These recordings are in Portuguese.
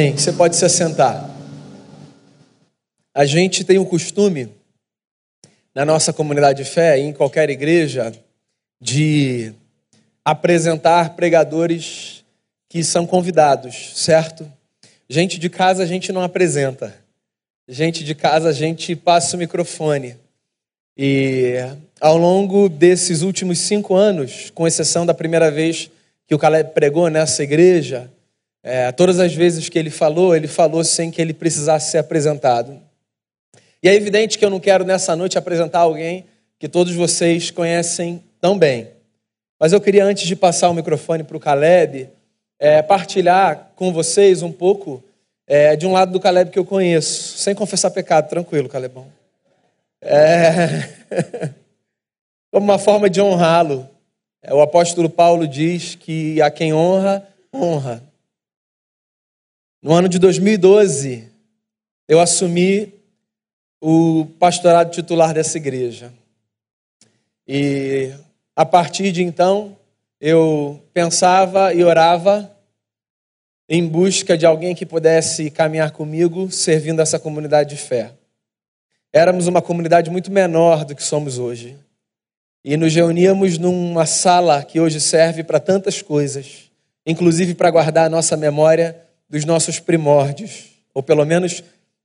Bem, você pode se assentar. A gente tem o costume, na nossa comunidade de fé, em qualquer igreja, de apresentar pregadores que são convidados, certo? Gente de casa a gente não apresenta. Gente de casa a gente passa o microfone. E ao longo desses últimos cinco anos, com exceção da primeira vez que o Caleb pregou nessa igreja, é, todas as vezes que ele falou, ele falou sem que ele precisasse ser apresentado. E é evidente que eu não quero nessa noite apresentar alguém que todos vocês conhecem tão bem. Mas eu queria, antes de passar o microfone para o Caleb, é, partilhar com vocês um pouco é, de um lado do Caleb que eu conheço, sem confessar pecado, tranquilo, Calebão. É... Como uma forma de honrá-lo. É, o apóstolo Paulo diz que a quem honra, honra. No ano de 2012, eu assumi o pastorado titular dessa igreja. E a partir de então, eu pensava e orava em busca de alguém que pudesse caminhar comigo servindo essa comunidade de fé. Éramos uma comunidade muito menor do que somos hoje. E nos reuníamos numa sala que hoje serve para tantas coisas, inclusive para guardar a nossa memória dos nossos primórdios, ou pelo menos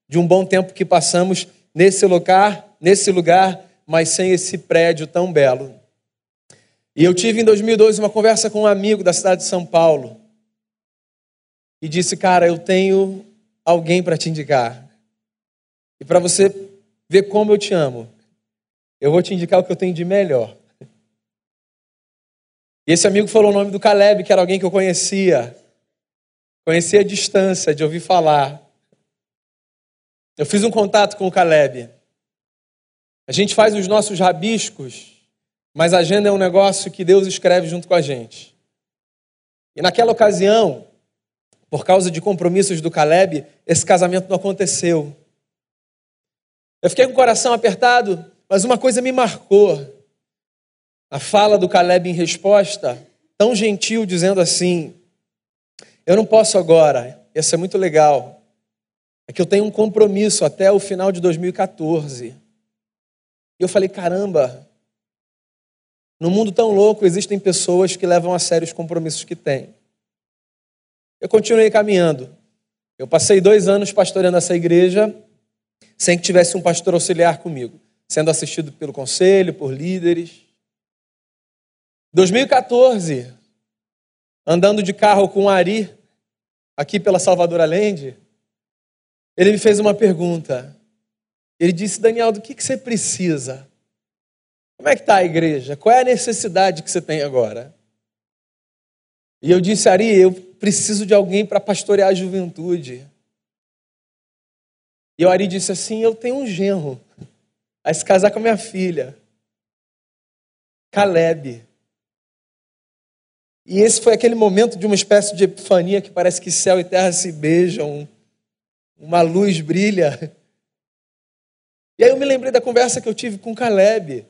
de um bom tempo que passamos nesse lugar, nesse lugar, mas sem esse prédio tão belo. E eu tive em 2012 uma conversa com um amigo da cidade de São Paulo e disse: Cara, eu tenho alguém para te indicar. E para você ver como eu te amo, eu vou te indicar o que eu tenho de melhor. E esse amigo falou o nome do Caleb, que era alguém que eu conhecia. Conhecia a distância, de ouvir falar. Eu fiz um contato com o Caleb. A gente faz os nossos rabiscos, mas a agenda é um negócio que Deus escreve junto com a gente. E naquela ocasião, por causa de compromissos do Caleb, esse casamento não aconteceu. Eu fiquei com o coração apertado, mas uma coisa me marcou. A fala do Caleb em resposta, tão gentil, dizendo assim: Eu não posso agora, isso é muito legal. É que eu tenho um compromisso até o final de 2014. E eu falei: caramba, no mundo tão louco existem pessoas que levam a sério os compromissos que têm. Eu continuei caminhando. Eu passei dois anos pastoreando essa igreja sem que tivesse um pastor auxiliar comigo, sendo assistido pelo conselho, por líderes. 2014, andando de carro com o Ari, aqui pela Salvador Allende, ele me fez uma pergunta. Ele disse, Daniel, do que, que você precisa? Como é que está a igreja? Qual é a necessidade que você tem agora? E eu disse, Ari, eu preciso de alguém para pastorear a juventude. E o Ari disse assim, eu tenho um genro, a se casar com a minha filha, Caleb. E esse foi aquele momento de uma espécie de epifania que parece que céu e terra se beijam, uma luz brilha. E aí eu me lembrei da conversa que eu tive com Caleb.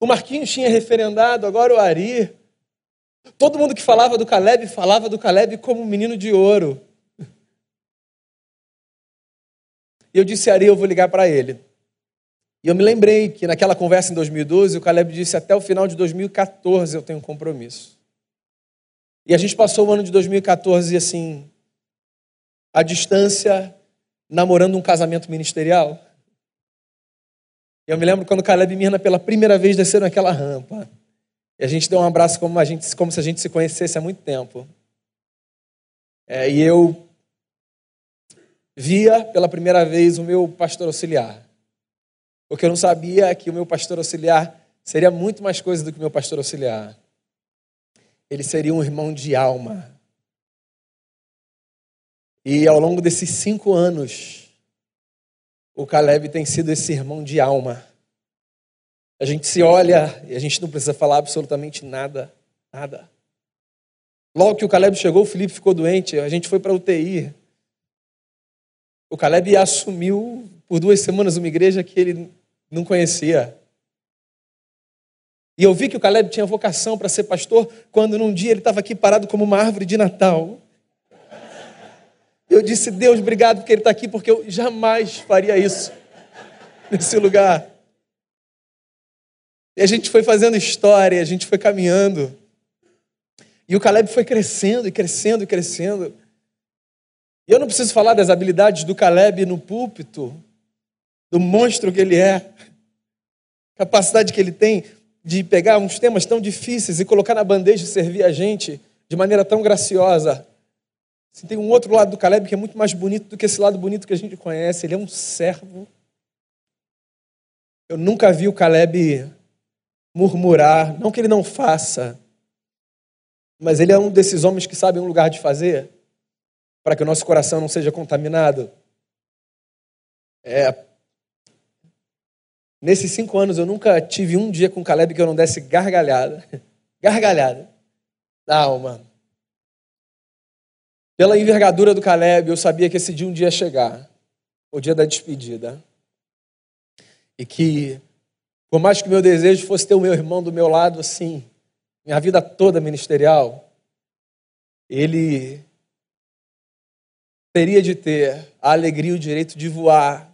O Marquinhos tinha referendado, agora o Ari. Todo mundo que falava do Caleb falava do Caleb como um menino de ouro. E eu disse, Ari, eu vou ligar para ele. E eu me lembrei que naquela conversa em 2012, o Caleb disse, até o final de 2014 eu tenho um compromisso. E a gente passou o ano de 2014 assim, à distância, namorando um casamento ministerial. Eu me lembro quando Caleb e Mirna pela primeira vez desceram aquela rampa. E a gente deu um abraço como, gente, como se a gente se conhecesse há muito tempo. É, e eu via pela primeira vez o meu pastor auxiliar. O que eu não sabia que o meu pastor auxiliar seria muito mais coisa do que o meu pastor auxiliar. Ele seria um irmão de alma. E ao longo desses cinco anos, o Caleb tem sido esse irmão de alma. A gente se olha e a gente não precisa falar absolutamente nada, nada. Logo que o Caleb chegou, o Felipe ficou doente, a gente foi para UTI. O Caleb assumiu por duas semanas uma igreja que ele não conhecia. E eu vi que o Caleb tinha vocação para ser pastor quando num dia ele estava aqui parado como uma árvore de Natal. eu disse, Deus, obrigado porque ele está aqui, porque eu jamais faria isso nesse lugar. E a gente foi fazendo história, a gente foi caminhando. E o Caleb foi crescendo e crescendo e crescendo. E eu não preciso falar das habilidades do Caleb no púlpito, do monstro que ele é, capacidade que ele tem de pegar uns temas tão difíceis e colocar na bandeja e servir a gente de maneira tão graciosa. Assim, tem um outro lado do Caleb que é muito mais bonito do que esse lado bonito que a gente conhece. Ele é um servo. Eu nunca vi o Caleb murmurar, não que ele não faça, mas ele é um desses homens que sabe um lugar de fazer para que o nosso coração não seja contaminado. É, nesses cinco anos eu nunca tive um dia com o Caleb que eu não desse gargalhada, gargalhada da alma. Pela envergadura do Caleb, eu sabia que esse dia um dia ia chegar, o dia da despedida. E que, por mais que meu desejo fosse ter o meu irmão do meu lado, assim, minha vida toda ministerial, ele teria de ter a alegria e o direito de voar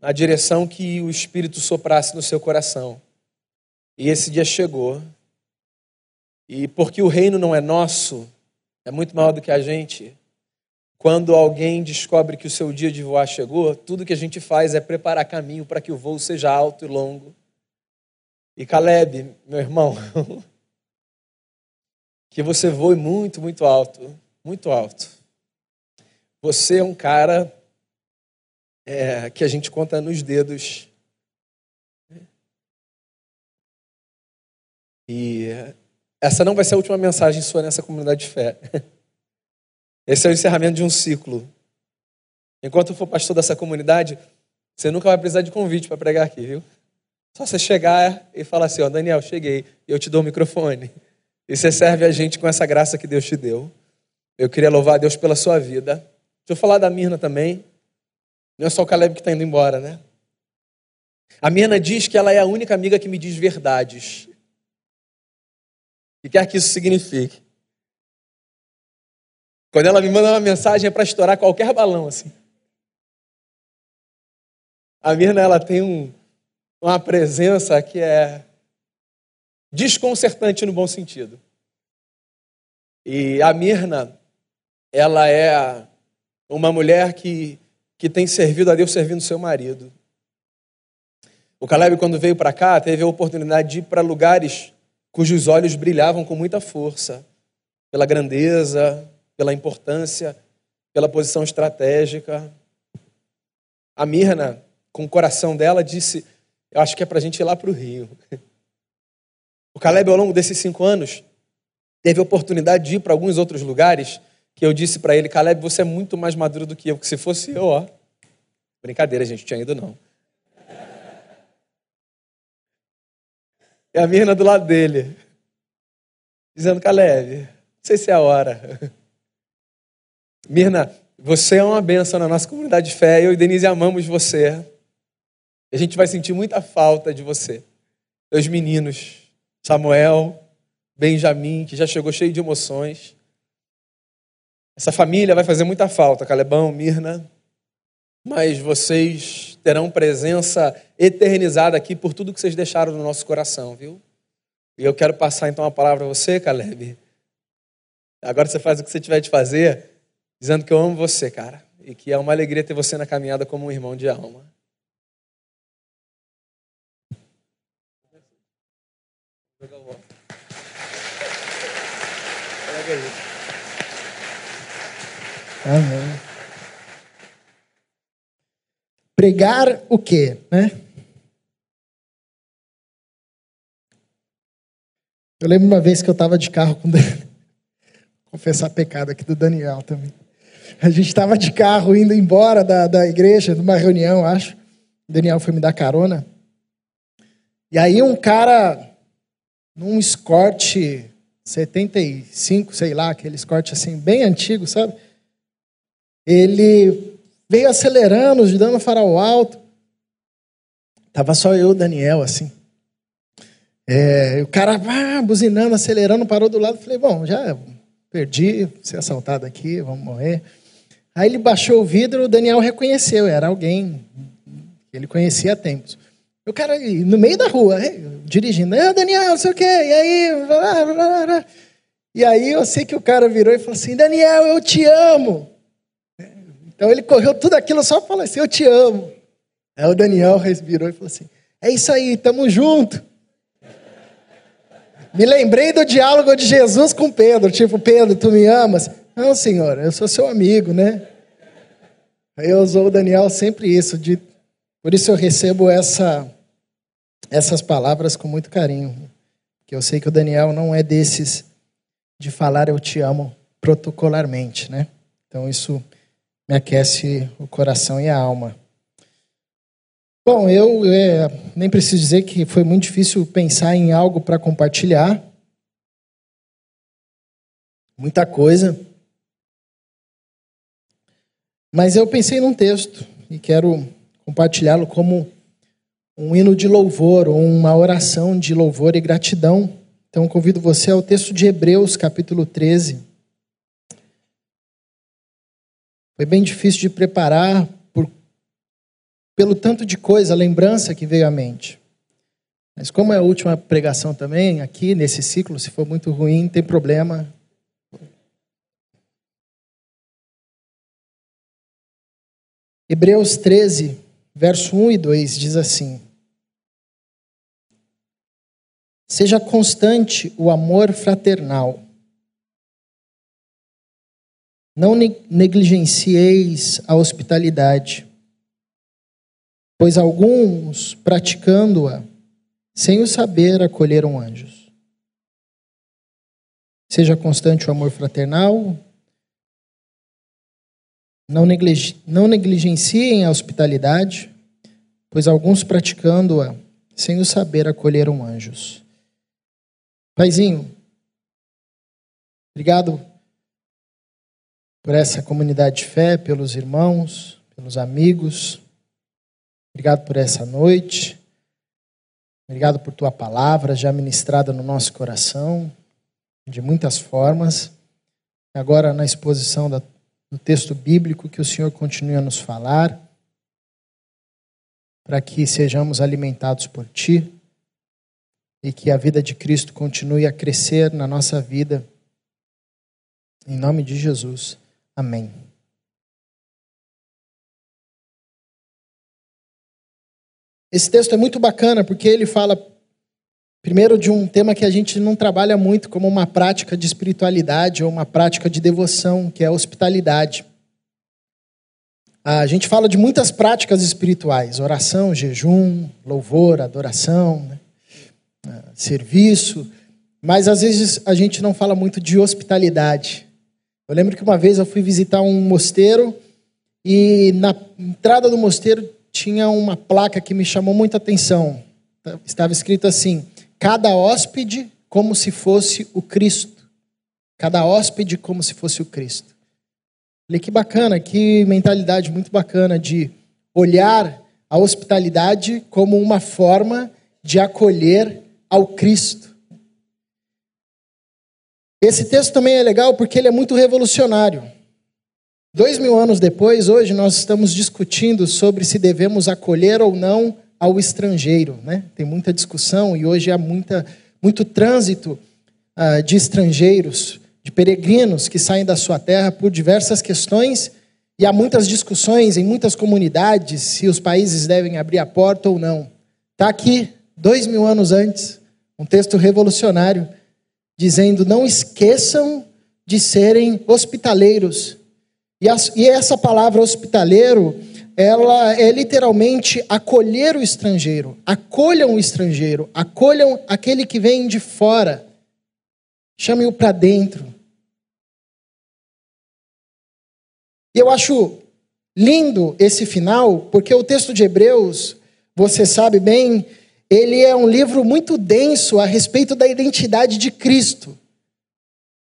na direção que o Espírito soprasse no seu coração. E esse dia chegou. E porque o reino não é nosso, é muito maior do que a gente. Quando alguém descobre que o seu dia de voar chegou, tudo que a gente faz é preparar caminho para que o voo seja alto e longo. E Caleb, meu irmão, que você voe muito, muito alto, muito alto. Você é um cara é, que a gente conta nos dedos. E essa não vai ser a última mensagem sua nessa comunidade de fé. Esse é o encerramento de um ciclo. Enquanto eu for pastor dessa comunidade, você nunca vai precisar de convite para pregar aqui, viu? Só você chegar e falar assim, ó, Daniel, cheguei, e eu te dou o microfone. E você serve a gente com essa graça que Deus te deu. Eu queria louvar a Deus pela sua vida. Deixa eu falar da Mirna também. Não é só o Caleb que está indo embora, né? A Mirna diz que ela é a única amiga que me diz verdades. O que quer que isso signifique? Quando ela me manda uma mensagem é para estourar qualquer balão assim. A Mirna ela tem um, uma presença que é desconcertante no bom sentido. E a Mirna, ela é uma mulher que, que tem servido a Deus servindo seu marido. O Caleb, quando veio para cá, teve a oportunidade de ir para lugares cujos olhos brilhavam com muita força, pela grandeza, pela importância, pela posição estratégica. A Mirna, com o coração dela, disse: Eu acho que é para a gente ir lá para o Rio. O Caleb, ao longo desses cinco anos, teve a oportunidade de ir para alguns outros lugares que eu disse para ele: Caleb, você é muito mais maduro do que eu, porque se fosse eu, ó. Brincadeira, gente, tinha ido não. E a Mirna do lado dele, dizendo: Caleb, não sei se é a hora. Mirna, você é uma benção na nossa comunidade de fé. Eu e Denise amamos você. A gente vai sentir muita falta de você. Os meninos, Samuel, Benjamin, que já chegou cheio de emoções. Essa família vai fazer muita falta, Calebão, Mirna. Mas vocês terão presença eternizada aqui por tudo que vocês deixaram no nosso coração, viu? E eu quero passar então a palavra a você, Caleb. Agora você faz o que você tiver de fazer, dizendo que eu amo você, cara, e que é uma alegria ter você na caminhada como um irmão de alma. Pregar o quê, né? Eu lembro uma vez que eu estava de carro com confessar pecado aqui do Daniel também. A gente estava de carro indo embora da, da igreja, numa reunião, acho. O Daniel foi me dar carona. E aí um cara, num escorte 75, sei lá, aquele escorte assim, bem antigo, sabe? Ele veio acelerando, dando farol alto. Tava só eu, Daniel, assim. É, o cara ah, buzinando, acelerando, parou do lado. Falei, bom, já perdi, ser assaltado aqui, vamos morrer. Aí ele baixou o vidro, o Daniel reconheceu, era alguém que ele conhecia há tempos. O cara, no meio da rua, dirigindo, ah, Daniel, não sei o quê, e aí. Blá, blá, blá. E aí eu sei que o cara virou e falou assim: Daniel, eu te amo. Então ele correu tudo aquilo só para falar assim: Eu te amo. Aí o Daniel respirou e falou assim: É isso aí, tamo junto. Me lembrei do diálogo de Jesus com Pedro, tipo, Pedro, tu me amas? Não, senhor, eu sou seu amigo, né? Eu usou o Daniel sempre isso, de, por isso eu recebo essa, essas palavras com muito carinho. Que eu sei que o Daniel não é desses de falar eu te amo protocolarmente, né? Então isso me aquece o coração e a alma. Bom, eu é, nem preciso dizer que foi muito difícil pensar em algo para compartilhar. Muita coisa. Mas eu pensei num texto e quero compartilhá-lo como um hino de louvor, ou uma oração de louvor e gratidão. Então convido você ao texto de Hebreus, capítulo 13. Foi bem difícil de preparar pelo tanto de coisa, lembrança que veio à mente. Mas como é a última pregação também, aqui nesse ciclo, se for muito ruim, tem problema. Hebreus 13, verso 1 e 2 diz assim: Seja constante o amor fraternal. Não negligencieis a hospitalidade pois alguns, praticando-a, sem o saber, acolheram anjos. Seja constante o amor fraternal, não, não negligenciem a hospitalidade, pois alguns, praticando-a, sem o saber, acolheram anjos. Paizinho, obrigado por essa comunidade de fé, pelos irmãos, pelos amigos. Obrigado por essa noite. Obrigado por tua palavra já ministrada no nosso coração, de muitas formas. Agora, na exposição do texto bíblico, que o Senhor continue a nos falar, para que sejamos alimentados por Ti e que a vida de Cristo continue a crescer na nossa vida. Em nome de Jesus. Amém. Esse texto é muito bacana porque ele fala, primeiro, de um tema que a gente não trabalha muito como uma prática de espiritualidade ou uma prática de devoção, que é a hospitalidade. A gente fala de muitas práticas espirituais: oração, jejum, louvor, adoração, né? Ah, serviço, mas às vezes a gente não fala muito de hospitalidade. Eu lembro que uma vez eu fui visitar um mosteiro e na entrada do mosteiro tinha uma placa que me chamou muita atenção. Estava escrito assim: cada hóspede como se fosse o Cristo. Cada hóspede como se fosse o Cristo. Falei que bacana, que mentalidade muito bacana de olhar a hospitalidade como uma forma de acolher ao Cristo. Esse texto também é legal porque ele é muito revolucionário. Dois mil anos depois, hoje nós estamos discutindo sobre se devemos acolher ou não ao estrangeiro. Né? Tem muita discussão e hoje há muita, muito trânsito uh, de estrangeiros, de peregrinos que saem da sua terra por diversas questões e há muitas discussões em muitas comunidades se os países devem abrir a porta ou não. Está aqui, dois mil anos antes, um texto revolucionário dizendo: não esqueçam de serem hospitaleiros e, as, e essa palavra hospitaleiro, ela é literalmente acolher o estrangeiro. Acolham o estrangeiro, acolham aquele que vem de fora. Chame-o para dentro. E eu acho lindo esse final, porque o texto de Hebreus, você sabe bem, ele é um livro muito denso a respeito da identidade de Cristo.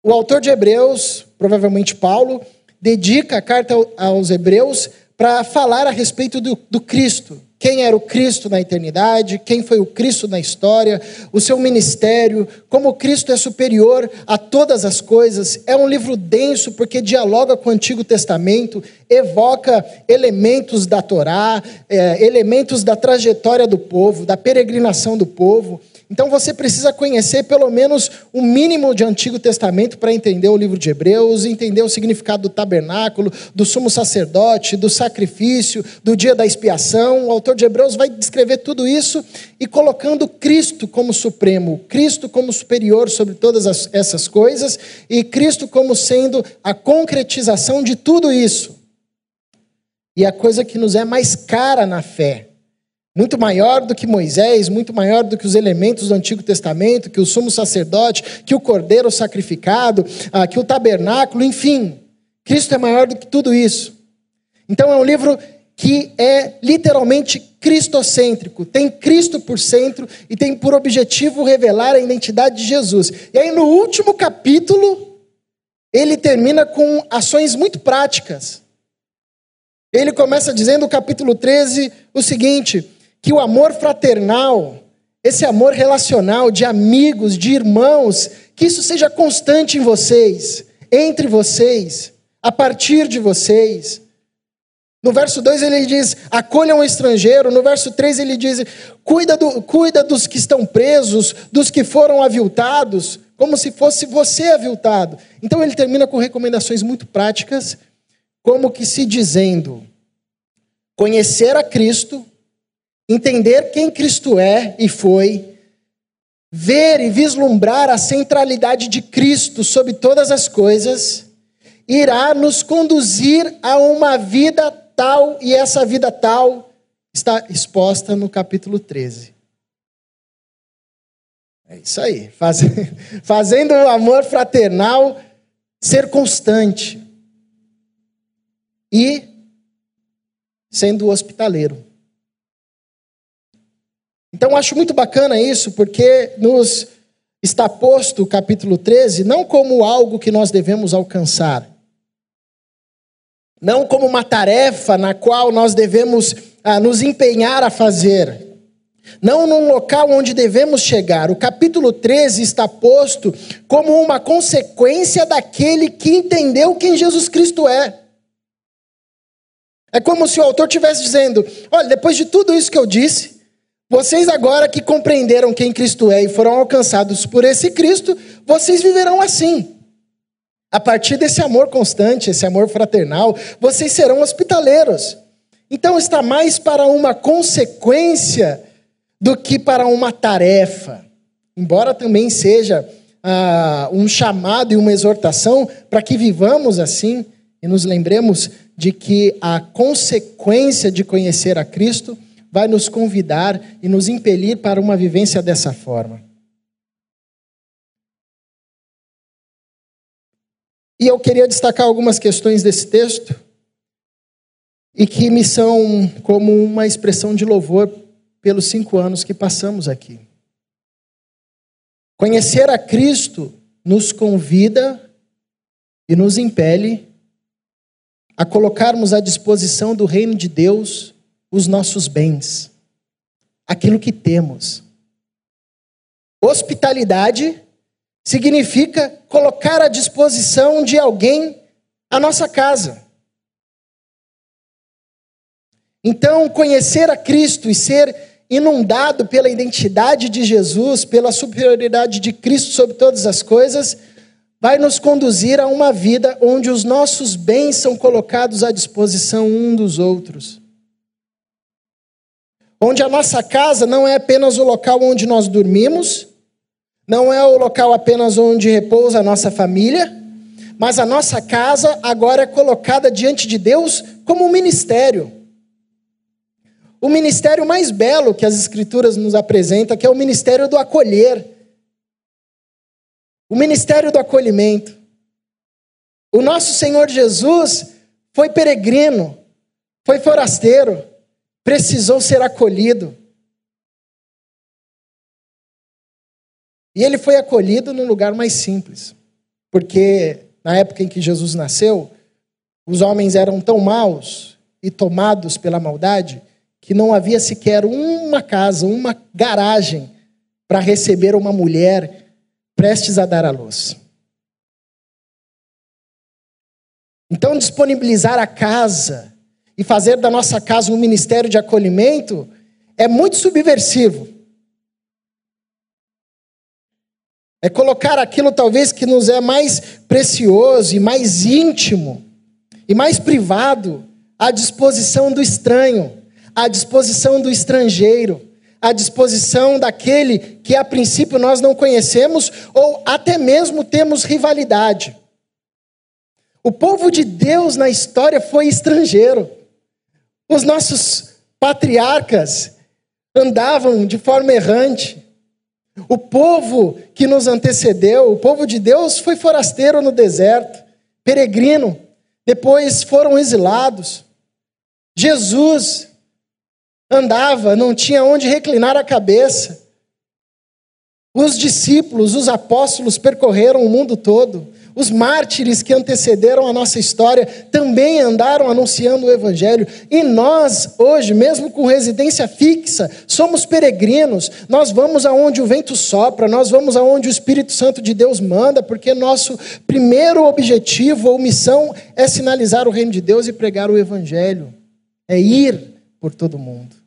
O autor de Hebreus, provavelmente Paulo, dedica a carta aos Hebreus para falar a respeito do, do Cristo, quem era o Cristo na eternidade, quem foi o Cristo na história, o seu ministério, como Cristo é superior a todas as coisas. É um livro denso porque dialoga com o Antigo Testamento, evoca elementos da Torá, é, elementos da trajetória do povo, da peregrinação do povo. Então você precisa conhecer pelo menos o mínimo de Antigo Testamento para entender o livro de Hebreus, entender o significado do tabernáculo, do sumo sacerdote, do sacrifício, do dia da expiação. O autor de Hebreus vai descrever tudo isso e colocando Cristo como supremo, Cristo como superior sobre todas as, essas coisas e Cristo como sendo a concretização de tudo isso. E a coisa que nos é mais cara na fé muito maior do que Moisés, muito maior do que os elementos do Antigo Testamento, que o sumo sacerdote, que o cordeiro sacrificado, ah, que o tabernáculo, enfim. Cristo é maior do que tudo isso. Então é um livro que é literalmente cristocêntrico, tem Cristo por centro e tem por objetivo revelar a identidade de Jesus. E aí no último capítulo, ele termina com ações muito práticas. Ele começa dizendo no capítulo 13 o seguinte: que o amor fraternal, esse amor relacional de amigos, de irmãos, que isso seja constante em vocês, entre vocês, a partir de vocês. No verso 2 ele diz: acolham o estrangeiro. No verso 3 ele diz: cuida, do, cuida dos que estão presos, dos que foram aviltados, como se fosse você aviltado. Então ele termina com recomendações muito práticas, como que se dizendo: conhecer a Cristo entender quem Cristo é e foi, ver e vislumbrar a centralidade de Cristo sobre todas as coisas, irá nos conduzir a uma vida tal, e essa vida tal está exposta no capítulo 13. É isso aí, Faz, fazendo o amor fraternal ser constante e sendo hospitaleiro. Então, acho muito bacana isso, porque nos está posto o capítulo 13 não como algo que nós devemos alcançar, não como uma tarefa na qual nós devemos ah, nos empenhar a fazer, não num local onde devemos chegar. O capítulo 13 está posto como uma consequência daquele que entendeu quem Jesus Cristo é. É como se o autor estivesse dizendo: olha, depois de tudo isso que eu disse, vocês agora que compreenderam quem Cristo é e foram alcançados por esse Cristo, vocês viverão assim. A partir desse amor constante, esse amor fraternal, vocês serão hospitaleiros. Então está mais para uma consequência do que para uma tarefa. Embora também seja ah, um chamado e uma exortação para que vivamos assim e nos lembremos de que a consequência de conhecer a Cristo vai nos convidar e nos impelir para uma vivência dessa forma. E eu queria destacar algumas questões desse texto e que me são como uma expressão de louvor pelos cinco anos que passamos aqui. Conhecer a Cristo nos convida e nos impele a colocarmos à disposição do reino de Deus os nossos bens, aquilo que temos. Hospitalidade significa colocar à disposição de alguém a nossa casa. Então, conhecer a Cristo e ser inundado pela identidade de Jesus, pela superioridade de Cristo sobre todas as coisas, vai nos conduzir a uma vida onde os nossos bens são colocados à disposição um dos outros onde a nossa casa não é apenas o local onde nós dormimos, não é o local apenas onde repousa a nossa família, mas a nossa casa agora é colocada diante de Deus como um ministério. O ministério mais belo que as Escrituras nos apresentam, que é o ministério do acolher, o ministério do acolhimento. O nosso Senhor Jesus foi peregrino, foi forasteiro, precisou ser acolhido. E ele foi acolhido num lugar mais simples, porque na época em que Jesus nasceu, os homens eram tão maus e tomados pela maldade que não havia sequer uma casa, uma garagem para receber uma mulher prestes a dar à luz. Então, disponibilizar a casa e fazer da nossa casa um ministério de acolhimento é muito subversivo. É colocar aquilo talvez que nos é mais precioso e mais íntimo e mais privado à disposição do estranho, à disposição do estrangeiro, à disposição daquele que a princípio nós não conhecemos ou até mesmo temos rivalidade. O povo de Deus na história foi estrangeiro. Os nossos patriarcas andavam de forma errante. O povo que nos antecedeu, o povo de Deus, foi forasteiro no deserto, peregrino, depois foram exilados. Jesus andava, não tinha onde reclinar a cabeça. Os discípulos, os apóstolos percorreram o mundo todo. Os mártires que antecederam a nossa história também andaram anunciando o Evangelho. E nós, hoje, mesmo com residência fixa, somos peregrinos. Nós vamos aonde o vento sopra, nós vamos aonde o Espírito Santo de Deus manda, porque nosso primeiro objetivo ou missão é sinalizar o reino de Deus e pregar o Evangelho. É ir por todo mundo.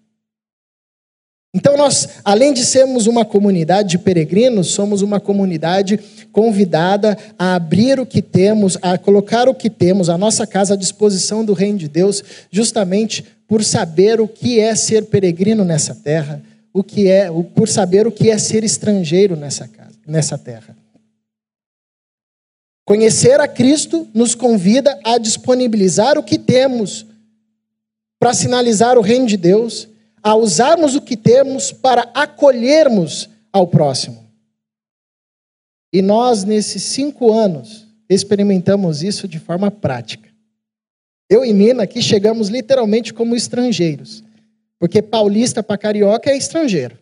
Então, nós, além de sermos uma comunidade de peregrinos, somos uma comunidade convidada a abrir o que temos, a colocar o que temos, a nossa casa à disposição do Reino de Deus, justamente por saber o que é ser peregrino nessa terra, o que é, por saber o que é ser estrangeiro nessa casa, nessa terra. Conhecer a Cristo nos convida a disponibilizar o que temos para sinalizar o reino de Deus a usarmos o que temos para acolhermos ao próximo. E nós, nesses cinco anos, experimentamos isso de forma prática. Eu e Nina aqui chegamos literalmente como estrangeiros, porque paulista para carioca é estrangeiro.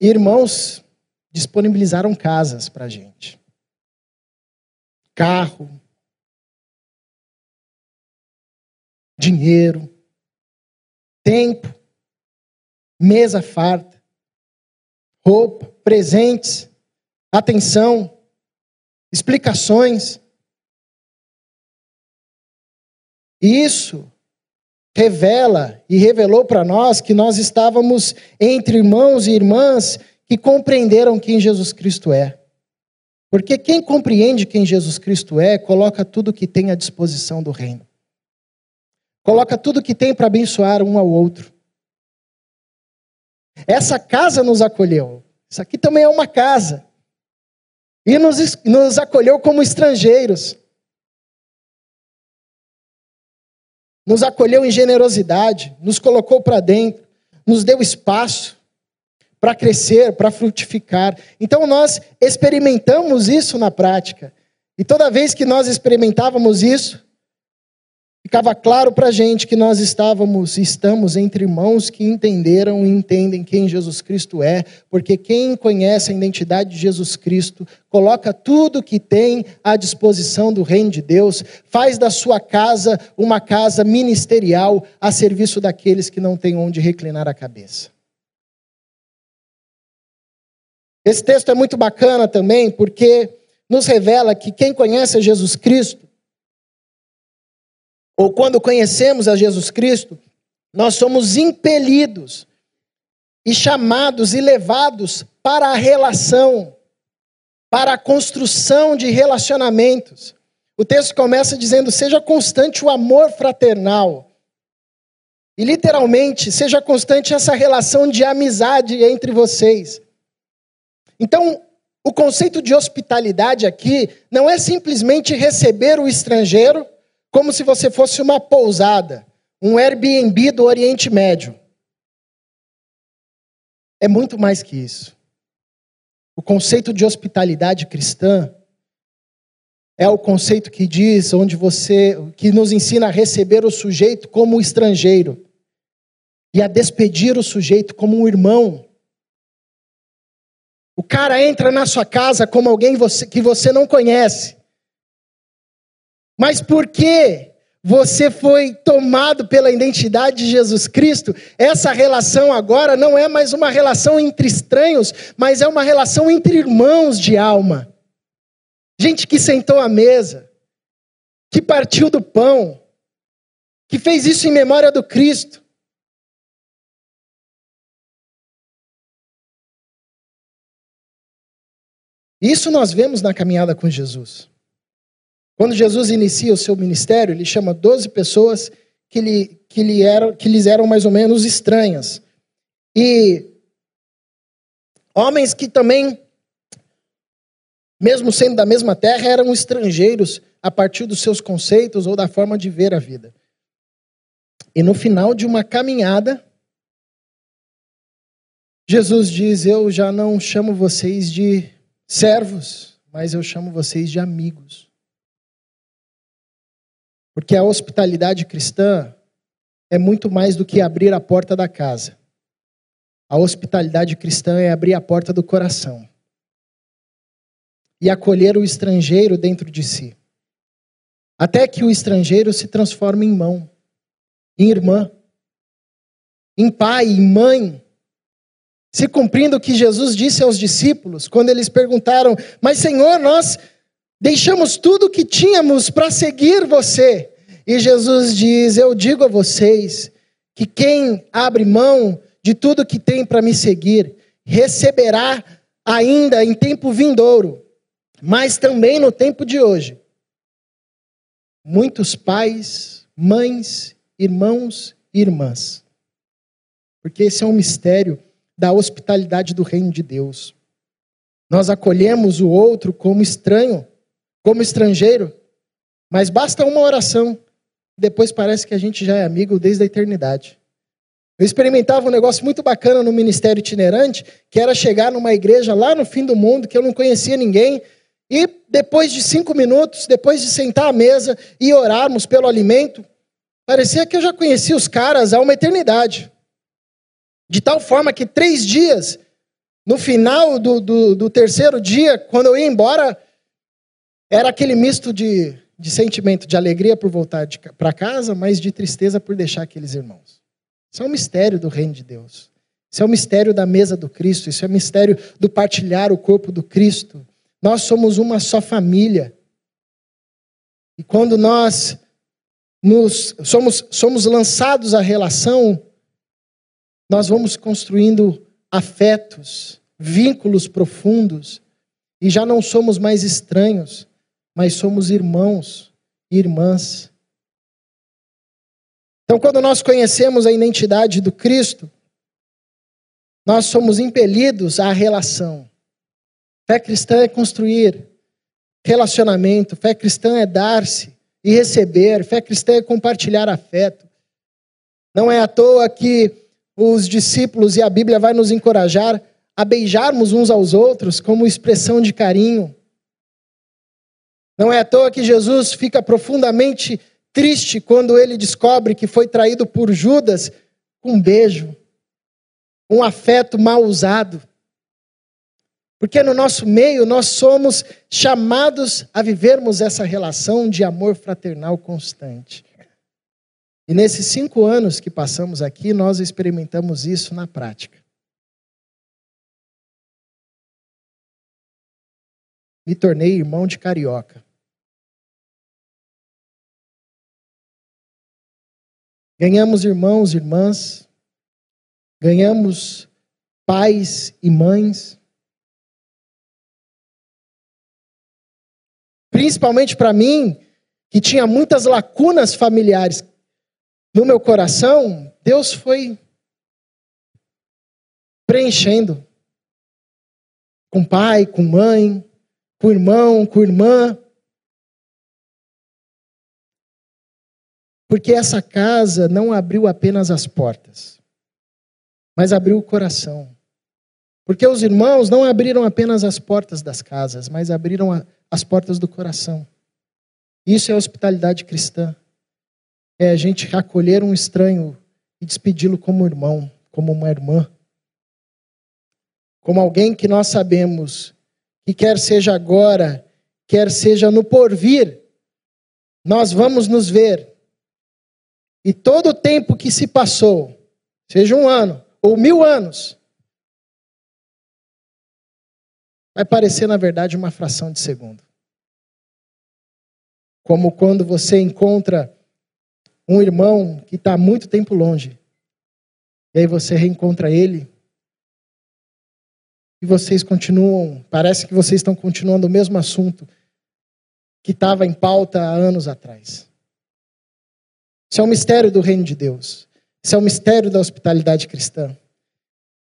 Irmãos disponibilizaram casas para gente, carro, dinheiro, tempo, mesa farta, roupa, presentes, atenção, explicações. Isso revela e revelou para nós que nós estávamos entre irmãos e irmãs que compreenderam quem Jesus Cristo é. Porque quem compreende quem Jesus Cristo é, coloca tudo que tem à disposição do reino. Coloca tudo que tem para abençoar um ao outro. Essa casa nos acolheu. Isso aqui também é uma casa. E nos, nos acolheu como estrangeiros. Nos acolheu em generosidade, nos colocou para dentro, nos deu espaço para crescer, para frutificar. Então nós experimentamos isso na prática. E toda vez que nós experimentávamos isso, ficava claro para a gente que nós estávamos estamos entre irmãos que entenderam e entendem quem Jesus Cristo é, porque quem conhece a identidade de Jesus Cristo coloca tudo que tem à disposição do reino de Deus, faz da sua casa uma casa ministerial a serviço daqueles que não têm onde reclinar a cabeça. Esse texto é muito bacana também, porque nos revela que quem conhece Jesus Cristo ou quando conhecemos a Jesus Cristo, nós somos impelidos e chamados e levados para a relação, para a construção de relacionamentos. O texto começa dizendo: seja constante o amor fraternal. E literalmente, seja constante essa relação de amizade entre vocês. Então, o conceito de hospitalidade aqui não é simplesmente receber o estrangeiro como se você fosse uma pousada, um Airbnb do Oriente Médio. É muito mais que isso. O conceito de hospitalidade cristã é o conceito que diz onde você que nos ensina a receber o sujeito como estrangeiro e a despedir o sujeito como um irmão. O cara entra na sua casa como alguém que você não conhece. Mas por quê? você foi tomado pela identidade de Jesus Cristo, essa relação agora não é mais uma relação entre estranhos, mas é uma relação entre irmãos de alma. Gente que sentou à mesa, que partiu do pão, que fez isso em memória do Cristo. Isso nós vemos na caminhada com Jesus. Quando Jesus inicia o seu ministério, ele chama 12 pessoas que, lhe, que, lhe eram, que lhes eram mais ou menos estranhas. E homens que também, mesmo sendo da mesma terra, eram estrangeiros a partir dos seus conceitos ou da forma de ver a vida. E no final de uma caminhada, Jesus diz: Eu já não chamo vocês de servos, mas eu chamo vocês de amigos. Porque a hospitalidade cristã é muito mais do que abrir a porta da casa. A hospitalidade cristã é abrir a porta do coração e acolher o estrangeiro dentro de si. Até que o estrangeiro se transforme em mão, em irmã, em pai, em mãe. Se cumprindo o que Jesus disse aos discípulos, quando eles perguntaram: Mas Senhor, nós Deixamos tudo que tínhamos para seguir você. E Jesus diz: Eu digo a vocês que quem abre mão de tudo que tem para me seguir, receberá ainda em tempo vindouro, mas também no tempo de hoje. Muitos pais, mães, irmãos e irmãs. Porque esse é um mistério da hospitalidade do reino de Deus. Nós acolhemos o outro como estranho como estrangeiro, mas basta uma oração, depois parece que a gente já é amigo desde a eternidade. Eu experimentava um negócio muito bacana no ministério itinerante, que era chegar numa igreja lá no fim do mundo, que eu não conhecia ninguém, e depois de cinco minutos, depois de sentar à mesa e orarmos pelo alimento, parecia que eu já conhecia os caras há uma eternidade. De tal forma que três dias, no final do, do, do terceiro dia, quando eu ia embora, era aquele misto de, de sentimento de alegria por voltar para casa, mas de tristeza por deixar aqueles irmãos. Isso é um mistério do reino de Deus. Isso é o um mistério da mesa do Cristo. Isso é o um mistério do partilhar o corpo do Cristo. Nós somos uma só família. E quando nós nos, somos, somos lançados à relação, nós vamos construindo afetos, vínculos profundos, e já não somos mais estranhos, mas somos irmãos e irmãs. Então, quando nós conhecemos a identidade do Cristo, nós somos impelidos à relação. Fé cristã é construir relacionamento, fé cristã é dar-se e receber, fé cristã é compartilhar afeto. Não é à toa que os discípulos e a Bíblia vai nos encorajar a beijarmos uns aos outros como expressão de carinho. Não é à toa que Jesus fica profundamente triste quando ele descobre que foi traído por Judas com um beijo, um afeto mal usado. Porque no nosso meio nós somos chamados a vivermos essa relação de amor fraternal constante. E nesses cinco anos que passamos aqui, nós experimentamos isso na prática. me tornei irmão de carioca. Ganhamos irmãos e irmãs, ganhamos pais e mães. Principalmente para mim, que tinha muitas lacunas familiares no meu coração, Deus foi preenchendo com pai, com mãe, com irmão, com irmã. Porque essa casa não abriu apenas as portas, mas abriu o coração. Porque os irmãos não abriram apenas as portas das casas, mas abriram as portas do coração. Isso é hospitalidade cristã. É a gente acolher um estranho e despedi-lo como irmão, como uma irmã. Como alguém que nós sabemos que quer seja agora, quer seja no porvir, nós vamos nos ver E todo o tempo que se passou, seja um ano ou mil anos, vai parecer, na verdade, uma fração de segundo. Como quando você encontra um irmão que está muito tempo longe, e aí você reencontra ele, e vocês continuam, parece que vocês estão continuando o mesmo assunto que estava em pauta há anos atrás. Isso é um mistério do reino de Deus. Isso é um mistério da hospitalidade cristã.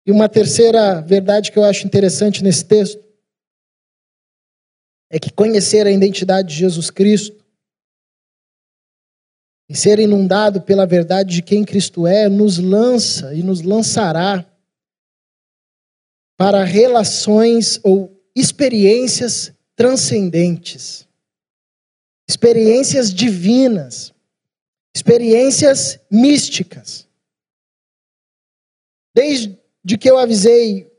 E uma terceira verdade que eu acho interessante nesse texto é que conhecer a identidade de Jesus Cristo e ser inundado pela verdade de quem Cristo é nos lança e nos lançará para relações ou experiências transcendentes, experiências divinas, experiências místicas. Desde que eu avisei,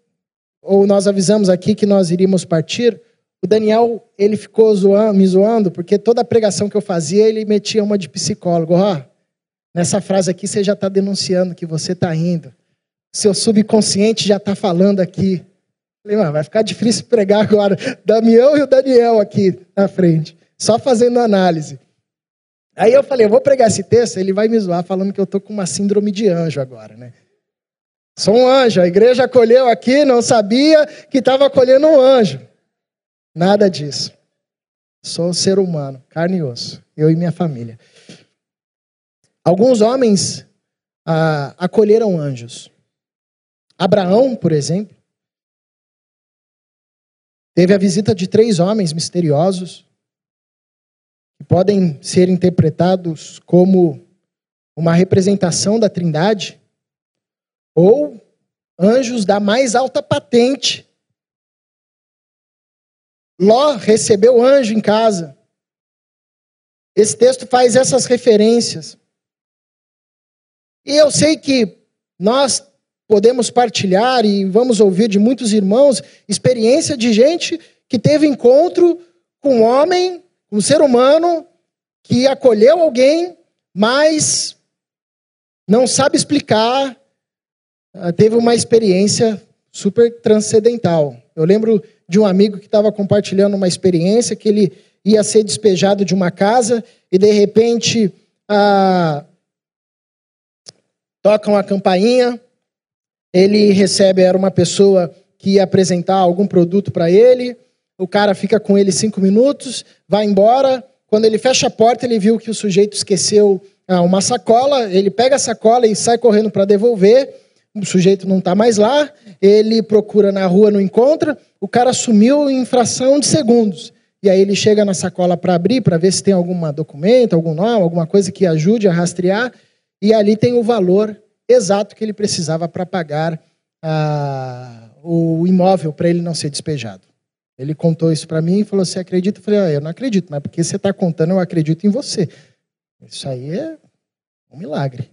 ou nós avisamos aqui que nós iríamos partir, o Daniel, ele ficou zoando, me zoando, porque toda a pregação que eu fazia, ele metia uma de psicólogo. Oh, nessa frase aqui você já está denunciando que você está indo. Seu subconsciente já está falando aqui. Falei, vai ficar difícil pregar agora. Damião e o Daniel aqui na frente, só fazendo análise. Aí eu falei, eu vou pregar esse texto, ele vai me zoar falando que eu tô com uma síndrome de anjo agora, né? Sou um anjo, a igreja acolheu aqui, não sabia que estava acolhendo um anjo. Nada disso. Sou ser humano, carne e osso, eu e minha família. Alguns homens ah, acolheram anjos. Abraão, por exemplo, teve a visita de três homens misteriosos que podem ser interpretados como uma representação da Trindade ou anjos da mais alta patente Ló recebeu anjo em casa. Esse texto faz essas referências. E eu sei que nós podemos partilhar e vamos ouvir de muitos irmãos experiência de gente que teve encontro com um homem, um ser humano, que acolheu alguém, mas não sabe explicar, ah, teve uma experiência super transcendental. Eu lembro de um amigo que estava compartilhando uma experiência que ele ia ser despejado de uma casa e de repente ah, tocam a campainha, ele recebe, era uma pessoa que ia apresentar algum produto para ele, o cara fica com ele cinco minutos, vai embora, quando ele fecha a porta ele viu que o sujeito esqueceu ah, uma sacola, ele pega a sacola e sai correndo para devolver, o sujeito não está mais lá, ele procura na rua, não encontra, o cara sumiu em fração de segundos. E aí ele chega na sacola para abrir, para ver se tem algum documento, algum nome, alguma coisa que ajude a rastrear, e ali tem o valor exato que ele precisava para pagar ah, o imóvel para ele não ser despejado. Ele contou isso para mim e falou: Você acredita? Eu falei: ah, Eu não acredito, mas porque você está contando, eu acredito em você. Isso aí é um milagre.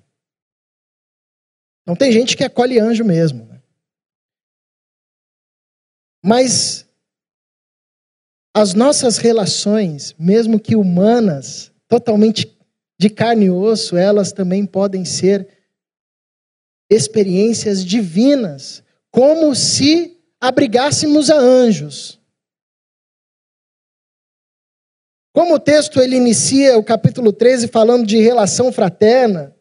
Não tem gente que acolhe anjo mesmo. Né? Mas as nossas relações, mesmo que humanas, totalmente de carne e osso, elas também podem ser experiências divinas, como se abrigássemos a anjos. Como o texto ele inicia o capítulo 13 falando de relação fraterna,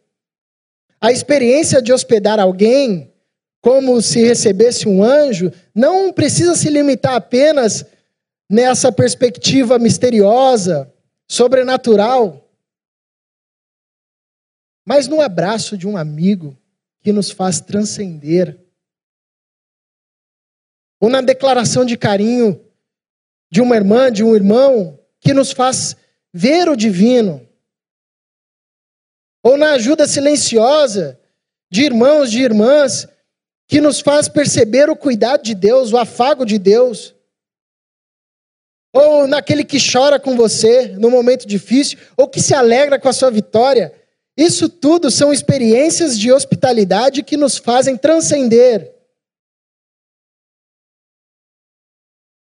a experiência de hospedar alguém, como se recebesse um anjo, não precisa se limitar apenas nessa perspectiva misteriosa, sobrenatural, mas no abraço de um amigo que nos faz transcender, ou na declaração de carinho de uma irmã, de um irmão, que nos faz ver o divino ou na ajuda silenciosa de irmãos, de irmãs, que nos faz perceber o cuidado de Deus, o afago de Deus. Ou naquele que chora com você no momento difícil, ou que se alegra com a sua vitória. Isso tudo são experiências de hospitalidade que nos fazem transcender.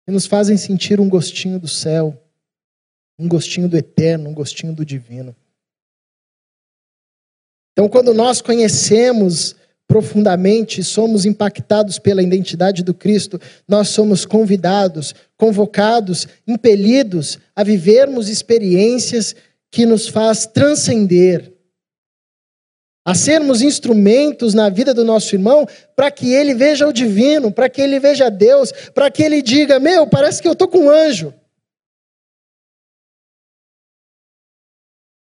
Que nos fazem sentir um gostinho do céu, um gostinho do eterno, um gostinho do divino. Então, quando nós conhecemos profundamente, somos impactados pela identidade do Cristo, nós somos convidados, convocados, impelidos a vivermos experiências que nos faz transcender, a sermos instrumentos na vida do nosso irmão para que ele veja o divino, para que ele veja Deus, para que ele diga: Meu, parece que eu estou com um anjo.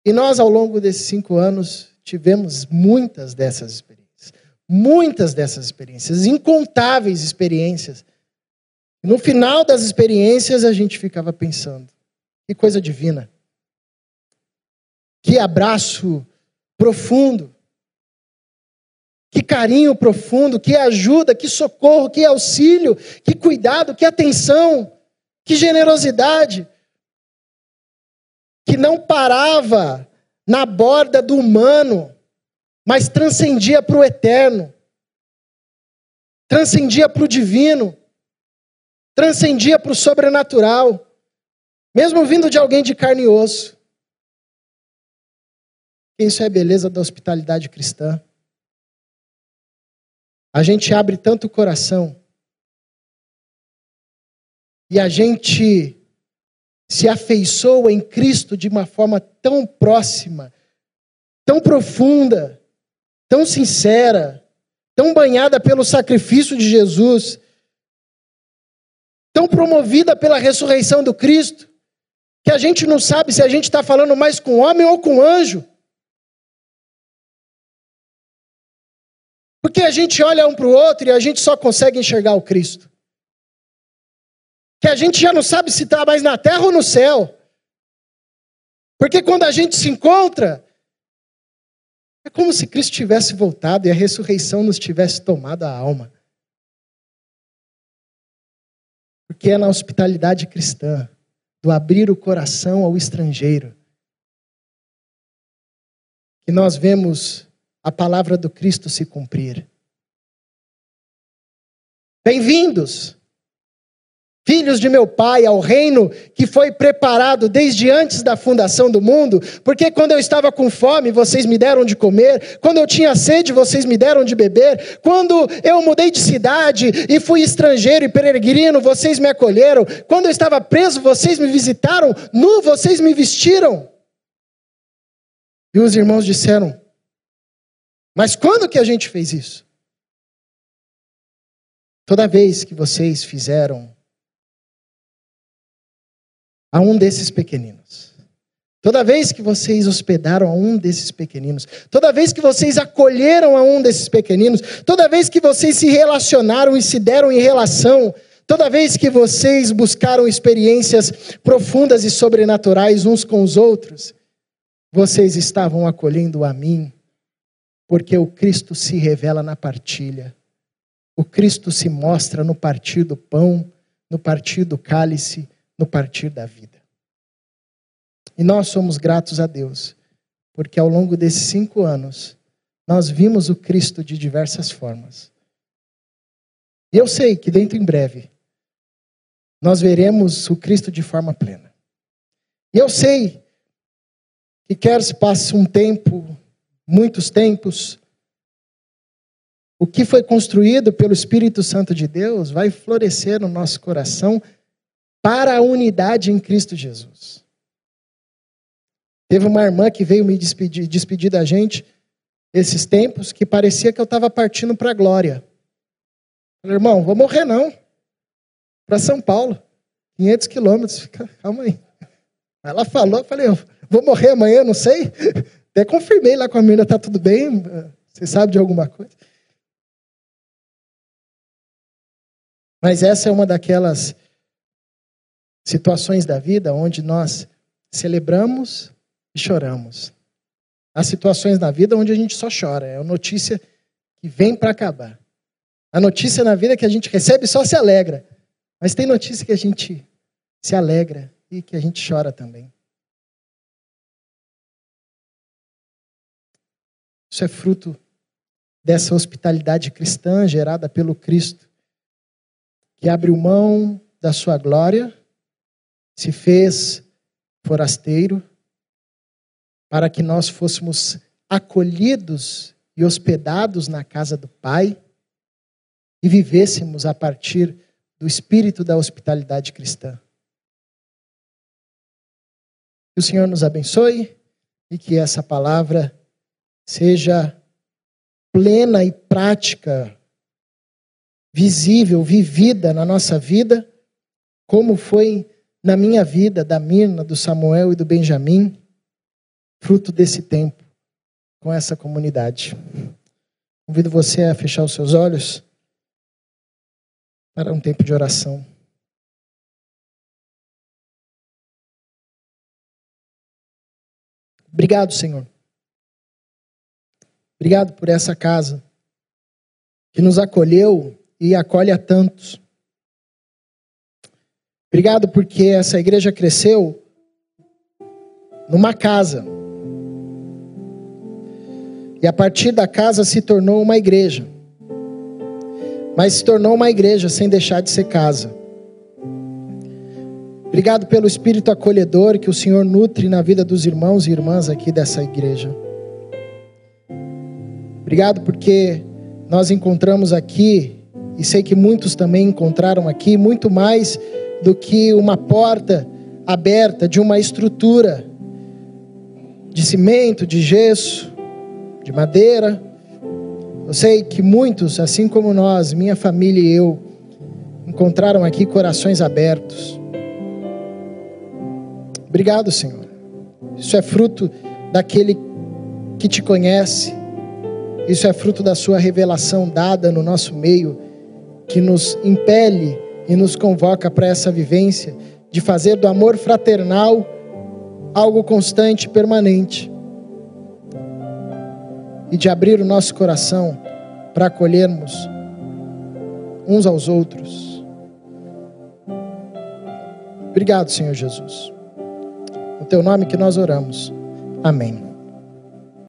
E nós, ao longo desses cinco anos, tivemos muitas dessas experiências. Muitas dessas experiências, incontáveis experiências. No final das experiências, a gente ficava pensando: que coisa divina, que abraço profundo, que carinho profundo, que ajuda, que socorro, que auxílio, que cuidado, que atenção, que generosidade, que não parava na borda do humano mas transcendia para o eterno, transcendia para o divino, transcendia para o sobrenatural, mesmo vindo de alguém de carne e osso. Isso é a beleza da hospitalidade cristã. A gente abre tanto o coração e a gente se afeiçoa em Cristo de uma forma tão próxima, tão profunda, tão sincera, tão banhada pelo sacrifício de Jesus, tão promovida pela ressurreição do Cristo, que a gente não sabe se a gente está falando mais com homem ou com anjo. Porque a gente olha um para o outro e a gente só consegue enxergar o Cristo. Que a gente já não sabe se está mais na terra ou no céu. Porque quando a gente se encontra, é como se Cristo tivesse voltado e a ressurreição nos tivesse tomado a alma. Porque é na hospitalidade cristã, do abrir o coração ao estrangeiro, que nós vemos a palavra do Cristo se cumprir. Bem-vindos! Filhos de meu pai, ao reino que foi preparado desde antes da fundação do mundo, porque quando eu estava com fome, vocês me deram de comer, quando eu tinha sede, vocês me deram de beber, quando eu mudei de cidade e fui estrangeiro e peregrino, vocês me acolheram, quando eu estava preso, vocês me visitaram, nu, vocês me vestiram. E os irmãos disseram: Mas quando que a gente fez isso? Toda vez que vocês fizeram a um desses pequeninos. Toda vez que vocês hospedaram a um desses pequeninos, toda vez que vocês acolheram a um desses pequeninos, toda vez que vocês se relacionaram e se deram em relação, toda vez que vocês buscaram experiências profundas e sobrenaturais uns com os outros, vocês estavam acolhendo a mim, porque o Cristo se revela na partilha. O Cristo se mostra no partir do pão, no partir do cálice no partir da vida. E nós somos gratos a Deus, porque ao longo desses cinco anos, nós vimos o Cristo de diversas formas. E eu sei que dentro em breve, nós veremos o Cristo de forma plena. E eu sei que quer se passe um tempo, muitos tempos, o que foi construído pelo Espírito Santo de Deus vai florescer no nosso coração para a unidade em Cristo Jesus. Teve uma irmã que veio me despedir, despedir da gente esses tempos que parecia que eu estava partindo para a glória. Falei, irmão, vou morrer não. Para São Paulo, 500 quilômetros. Calma aí. Ela falou, eu falei, vou morrer amanhã, não sei. Até confirmei lá com a menina, está tudo bem? Você sabe de alguma coisa? Mas essa é uma daquelas situações da vida onde nós celebramos e choramos. Há situações na vida onde a gente só chora, é a notícia que vem para acabar. A notícia na vida que a gente recebe só se alegra, mas tem notícia que a gente se alegra e que a gente chora também. Isso é fruto dessa hospitalidade cristã gerada pelo Cristo, que abriu mão da sua glória se fez forasteiro para que nós fôssemos acolhidos e hospedados na casa do Pai e vivêssemos a partir do espírito da hospitalidade cristã. Que o Senhor nos abençoe e que essa palavra seja plena e prática, visível, vivida na nossa vida, como foi na minha vida, da Mirna, do Samuel e do Benjamim, fruto desse tempo com essa comunidade. Convido você a fechar os seus olhos para um tempo de oração. Obrigado, Senhor. Obrigado por essa casa que nos acolheu e acolhe a tantos. Obrigado porque essa igreja cresceu numa casa. E a partir da casa se tornou uma igreja. Mas se tornou uma igreja sem deixar de ser casa. Obrigado pelo espírito acolhedor que o Senhor nutre na vida dos irmãos e irmãs aqui dessa igreja. Obrigado porque nós encontramos aqui, e sei que muitos também encontraram aqui, muito mais do que uma porta aberta de uma estrutura de cimento, de gesso, de madeira. Eu sei que muitos, assim como nós, minha família e eu, encontraram aqui corações abertos. Obrigado, Senhor. Isso é fruto daquele que te conhece. Isso é fruto da sua revelação dada no nosso meio, que nos impele e nos convoca para essa vivência de fazer do amor fraternal algo constante e permanente e de abrir o nosso coração para acolhermos uns aos outros. Obrigado, Senhor Jesus. No teu nome que nós oramos. Amém.